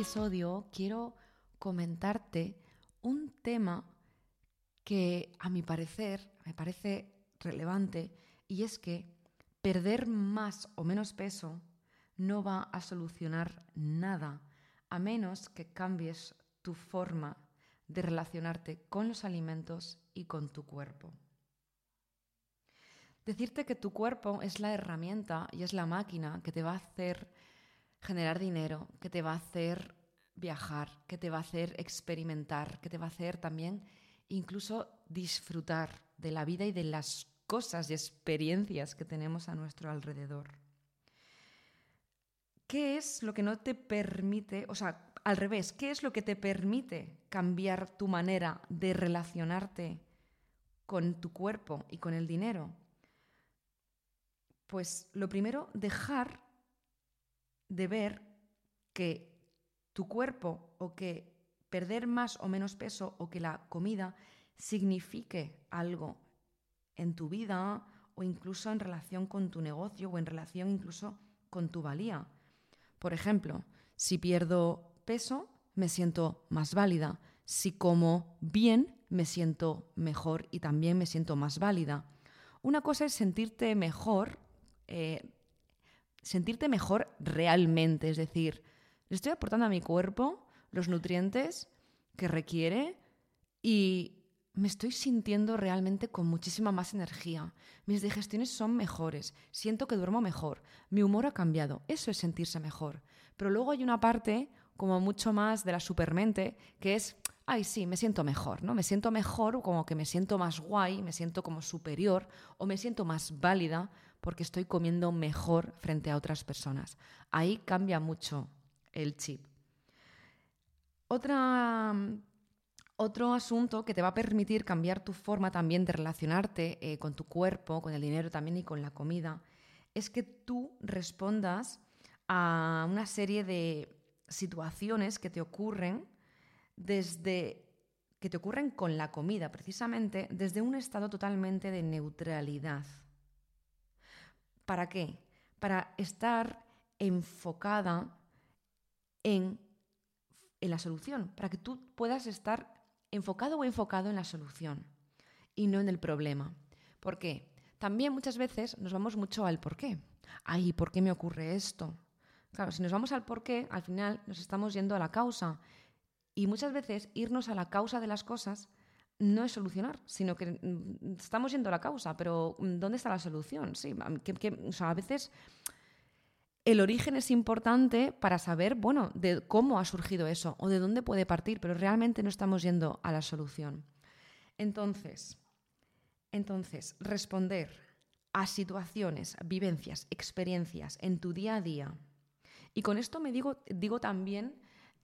episodio quiero comentarte un tema que a mi parecer me parece relevante y es que perder más o menos peso no va a solucionar nada a menos que cambies tu forma de relacionarte con los alimentos y con tu cuerpo. Decirte que tu cuerpo es la herramienta y es la máquina que te va a hacer generar dinero, que te va a hacer viajar, que te va a hacer experimentar, que te va a hacer también incluso disfrutar de la vida y de las cosas y experiencias que tenemos a nuestro alrededor. ¿Qué es lo que no te permite, o sea, al revés, qué es lo que te permite cambiar tu manera de relacionarte con tu cuerpo y con el dinero? Pues lo primero, dejar de ver que tu cuerpo o que perder más o menos peso o que la comida signifique algo en tu vida o incluso en relación con tu negocio o en relación incluso con tu valía. Por ejemplo, si pierdo peso, me siento más válida. Si como bien, me siento mejor y también me siento más válida. Una cosa es sentirte mejor eh, sentirte mejor realmente, es decir, le estoy aportando a mi cuerpo los nutrientes que requiere y me estoy sintiendo realmente con muchísima más energía. Mis digestiones son mejores, siento que duermo mejor, mi humor ha cambiado, eso es sentirse mejor. Pero luego hay una parte como mucho más de la supermente que es, ay sí, me siento mejor, ¿no? Me siento mejor como que me siento más guay, me siento como superior o me siento más válida porque estoy comiendo mejor frente a otras personas. Ahí cambia mucho el chip. Otra, otro asunto que te va a permitir cambiar tu forma también de relacionarte eh, con tu cuerpo, con el dinero también y con la comida, es que tú respondas a una serie de situaciones que te ocurren desde que te ocurren con la comida, precisamente desde un estado totalmente de neutralidad. ¿Para qué? Para estar enfocada en, la solución, para que tú puedas estar enfocado o enfocado en la solución y no en el problema. ¿Por qué? También muchas veces nos vamos mucho al por qué. Ay, ¿por qué me ocurre esto? Claro, si nos vamos al por qué, al final nos estamos yendo a la causa. Y muchas veces irnos a la causa de las cosas no es solucionar, sino que mm, estamos yendo a la causa, pero mm, ¿dónde está la solución? Sí, a veces el origen es importante para saber, bueno, de cómo ha surgido eso o de dónde puede partir, pero realmente no estamos yendo a la solución. Entonces, entonces, responder a situaciones, vivencias, experiencias en tu día a día. Y con esto me digo, digo también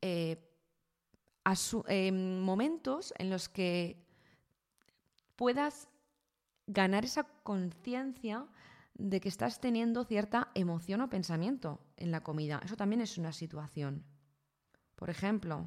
eh, a momentos en los que puedas ganar esa conciencia de que estás teniendo cierta emoción o pensamiento en la comida. Eso también es una situación. Por ejemplo,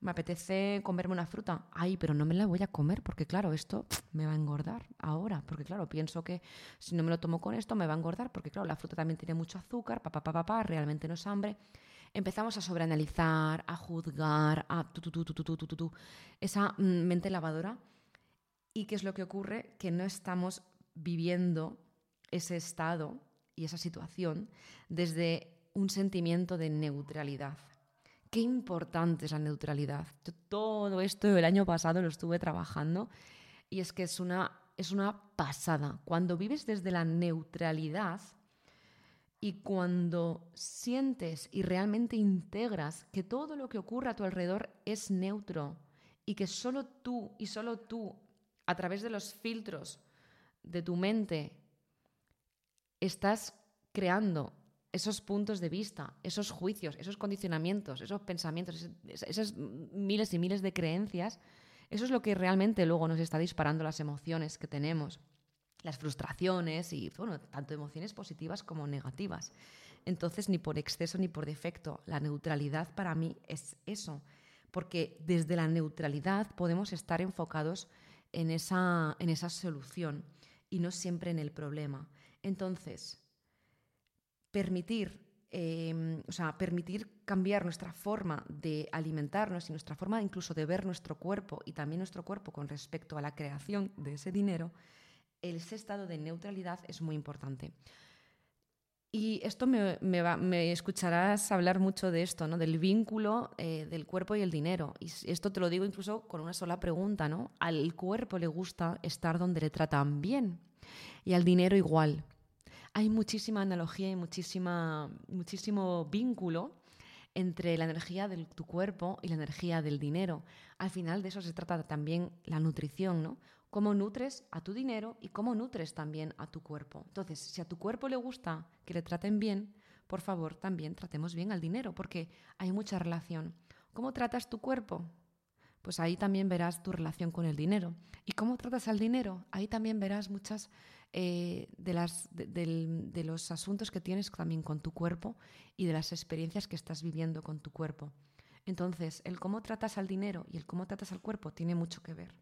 me apetece comerme una fruta. Ay, pero no me la voy a comer porque, claro, esto me va a engordar ahora. Porque, claro, pienso que si no me lo tomo con esto me va a engordar porque, claro, la fruta también tiene mucho azúcar, papá, papá, papá, realmente no es hambre empezamos a sobreanalizar, a juzgar, a tu, tu, tu, esa mm, mente lavadora. ¿Y qué es lo que ocurre? Que no estamos viviendo ese estado y esa situación desde un sentimiento de neutralidad. Qué importante es la neutralidad. todo esto el año pasado lo estuve trabajando y es que es una, es una pasada. Cuando vives desde la neutralidad, y cuando sientes y realmente integras que todo lo que ocurre a tu alrededor es neutro y que solo tú y solo tú, a través de los filtros de tu mente, estás creando esos puntos de vista, esos juicios, esos condicionamientos, esos pensamientos, esas miles y miles de creencias, eso es lo que realmente luego nos está disparando las emociones que tenemos las frustraciones y, bueno, tanto emociones positivas como negativas. Entonces, ni por exceso ni por defecto. La neutralidad para mí es eso, porque desde la neutralidad podemos estar enfocados en esa, en esa solución y no siempre en el problema. Entonces, permitir em, o sea, permitir cambiar nuestra forma de alimentarnos y nuestra forma incluso de ver nuestro cuerpo y también nuestro cuerpo con respecto a la creación de ese dinero, ese estado de neutralidad es muy importante. Y esto me, me, escucharás hablar mucho de esto, ¿no? Del vínculo eh, del cuerpo y el dinero. Y esto te lo digo incluso con una sola pregunta, ¿no? Al cuerpo le gusta estar donde le tratan bien y al dinero igual. Hay muchísima analogía y muchísima, muchísimo vínculo entre la energía de tu cuerpo y la energía del dinero. Al final de eso se trata también la nutrición, ¿no? Cómo nutres a tu dinero y cómo nutres también a tu cuerpo. Entonces, si a tu cuerpo le gusta que le traten bien, por favor, también tratemos bien al dinero, porque hay mucha relación. ¿Cómo tratas tu cuerpo? Pues ahí también verás tu relación con el dinero. ¿Y cómo tratas al dinero? Ahí también verás muchas eh, de, las, de, los asuntos que tienes también con tu cuerpo y de las experiencias que estás viviendo con tu cuerpo. Entonces, el cómo tratas al dinero y el cómo tratas al cuerpo tiene mucho que ver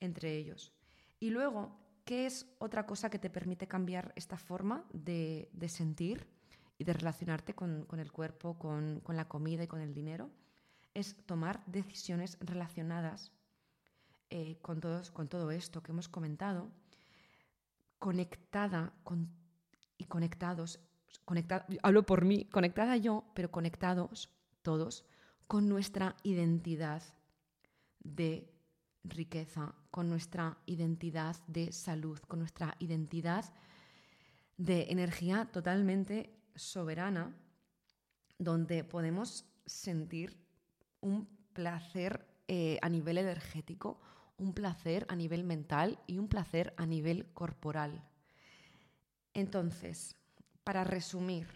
entre ellos. Y luego, ¿qué es otra cosa que te permite cambiar esta forma de, sentir y de relacionarte con, el cuerpo, con, con, la comida y con el dinero? Es tomar decisiones relacionadas eh, con, todos, con todo esto que hemos comentado conectada con, y conectados, hablo por mí, conectada yo, pero conectados todos con nuestra identidad de riqueza, con nuestra identidad de salud, con nuestra identidad de energía totalmente soberana, donde podemos sentir un placer eh, a nivel energético, un placer a nivel mental y un placer a nivel corporal. Entonces, para resumir,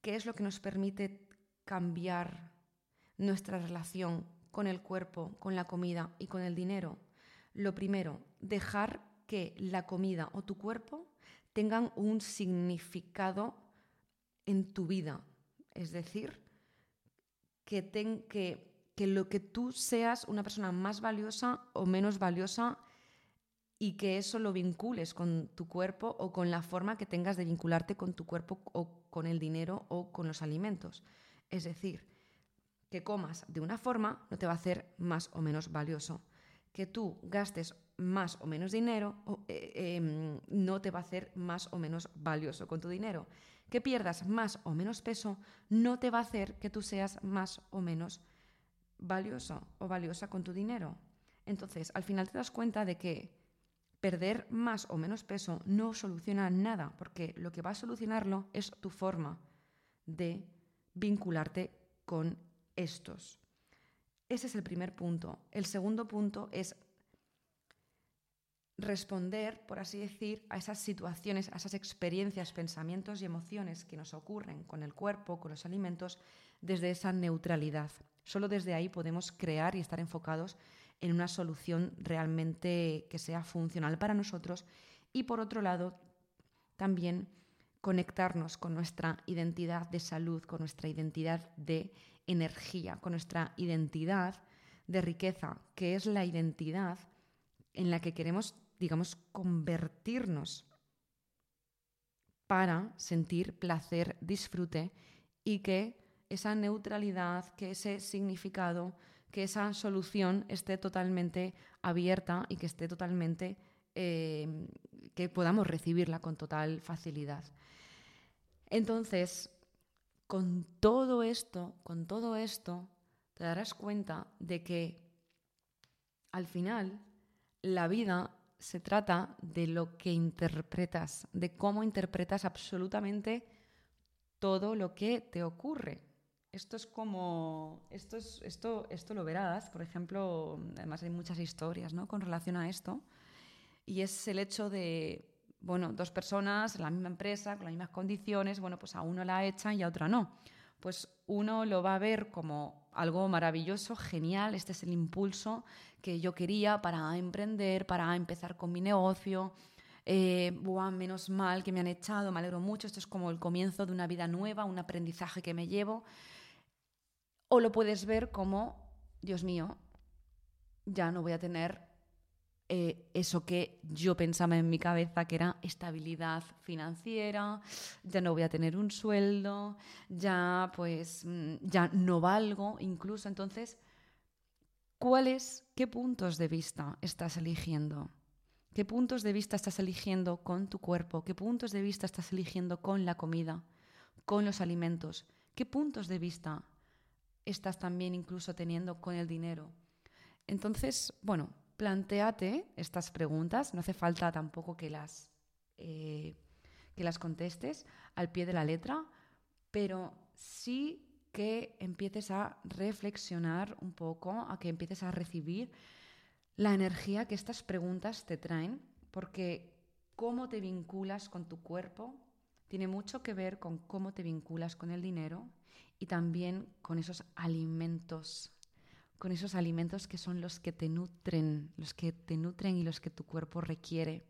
¿qué es lo que nos permite cambiar nuestra relación con el cuerpo, con la comida y con el dinero? Lo primero, dejar que la comida o tu cuerpo tengan un significado en tu vida. Es decir, que, que lo que tú seas una persona más valiosa o menos valiosa y que eso lo vincules con tu cuerpo o con la forma que tengas de vincularte con tu cuerpo o con el dinero o con los alimentos. Es decir, que comas de una forma no te va a hacer más o menos valioso. Que tú gastes más o menos dinero eh, em, no te va a hacer más o menos valioso con tu dinero. Que pierdas más o menos peso no te va a hacer que tú seas más o menos valioso o valiosa con tu dinero. Entonces, al final te das cuenta de que perder más o menos peso no soluciona nada, porque lo que va a solucionarlo es tu forma de vincularte con estos. Ese es el primer punto. El segundo punto es responder, por así decir, a esas situaciones, a esas experiencias, pensamientos y emociones que nos ocurren con el cuerpo, con los alimentos, desde esa neutralidad. Solo desde ahí podemos crear y estar enfocados en una solución realmente que sea funcional para nosotros y por otro lado también conectarnos con nuestra identidad de salud, con nuestra identidad de energía, con nuestra identidad de riqueza, que es la identidad en la que queremos, digamos, convertirnos para sentir placer, disfrute y que esa neutralidad, que ese significado, que esa solución esté totalmente abierta y que esté totalmente, eh, que podamos recibirla con total facilidad. Entonces, con todo esto, con todo esto, te darás cuenta de que al final la vida se trata de lo que interpretas, de cómo interpretas absolutamente todo lo que te ocurre. Esto es como, esto, es, esto, esto lo verás, por ejemplo, además hay muchas historias ¿no? con relación a esto, y es el hecho de, bueno, dos personas la misma empresa, con las mismas condiciones, bueno, pues a uno la echan y a otra no. Pues uno lo va a ver como algo maravilloso, genial, este es el impulso que yo quería para emprender, para empezar con mi negocio, eh, menos mal que me han echado, me alegro mucho, esto es como el comienzo de una vida nueva, un aprendizaje que me llevo. O lo puedes ver como, Dios mío, ya no voy a tener eh, eso que yo pensaba en mi cabeza que era estabilidad financiera, ya no voy a tener un sueldo, ya pues mm, ya no valgo incluso. Entonces, ¿cuáles, qué puntos de vista estás eligiendo? ¿Qué puntos de vista estás eligiendo con tu cuerpo? ¿Qué puntos de vista estás eligiendo con la comida, con los alimentos? ¿Qué puntos de vista estás también incluso teniendo con el dinero? Entonces, bueno, planteate estas preguntas, no hace falta tampoco que las, eh, que las contestes al pie de la letra, pero sí que empieces a reflexionar un poco, a que empieces a recibir la energía que estas preguntas te traen, porque cómo te vinculas con tu cuerpo tiene mucho que ver con cómo te vinculas con el dinero y también con esos alimentos con esos alimentos que son los que te nutren, los que te nutren y los que tu cuerpo requiere.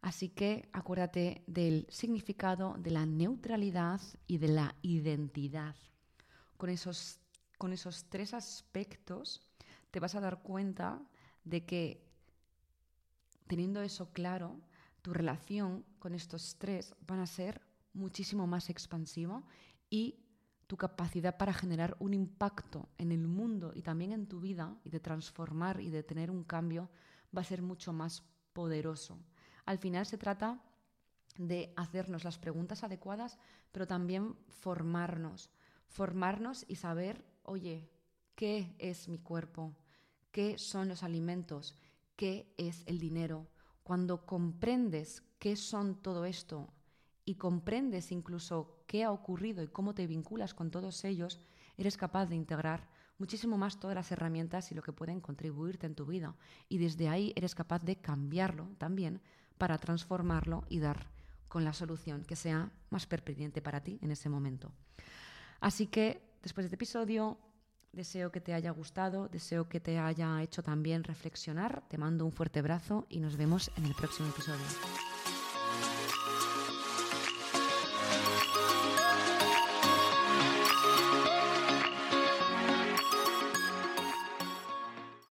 Así que acuérdate del significado de la neutralidad y de la identidad. Con esos, con esos tres aspectos te vas a dar cuenta de que teniendo eso claro, tu relación con estos tres van a ser muchísimo más expansivo y tu capacidad para generar un impacto en el mundo y también en tu vida y de transformar y de tener un cambio va a ser mucho más poderoso. Al final se trata de hacernos las preguntas adecuadas, pero también formarnos, formarnos y saber, oye, ¿qué es mi cuerpo? ¿Qué son los alimentos? ¿Qué es el dinero? Cuando comprendes qué son todo esto y comprendes incluso qué ha ocurrido y cómo te vinculas con todos ellos, eres capaz de integrar muchísimo más todas las herramientas y lo que pueden contribuirte en tu vida. Y desde ahí eres capaz de cambiarlo también para transformarlo y dar con la solución que sea más pertinente para ti en ese momento. Así que después de este episodio, deseo que te haya gustado, deseo que te haya hecho también reflexionar, te mando un fuerte abrazo y nos vemos en el próximo episodio.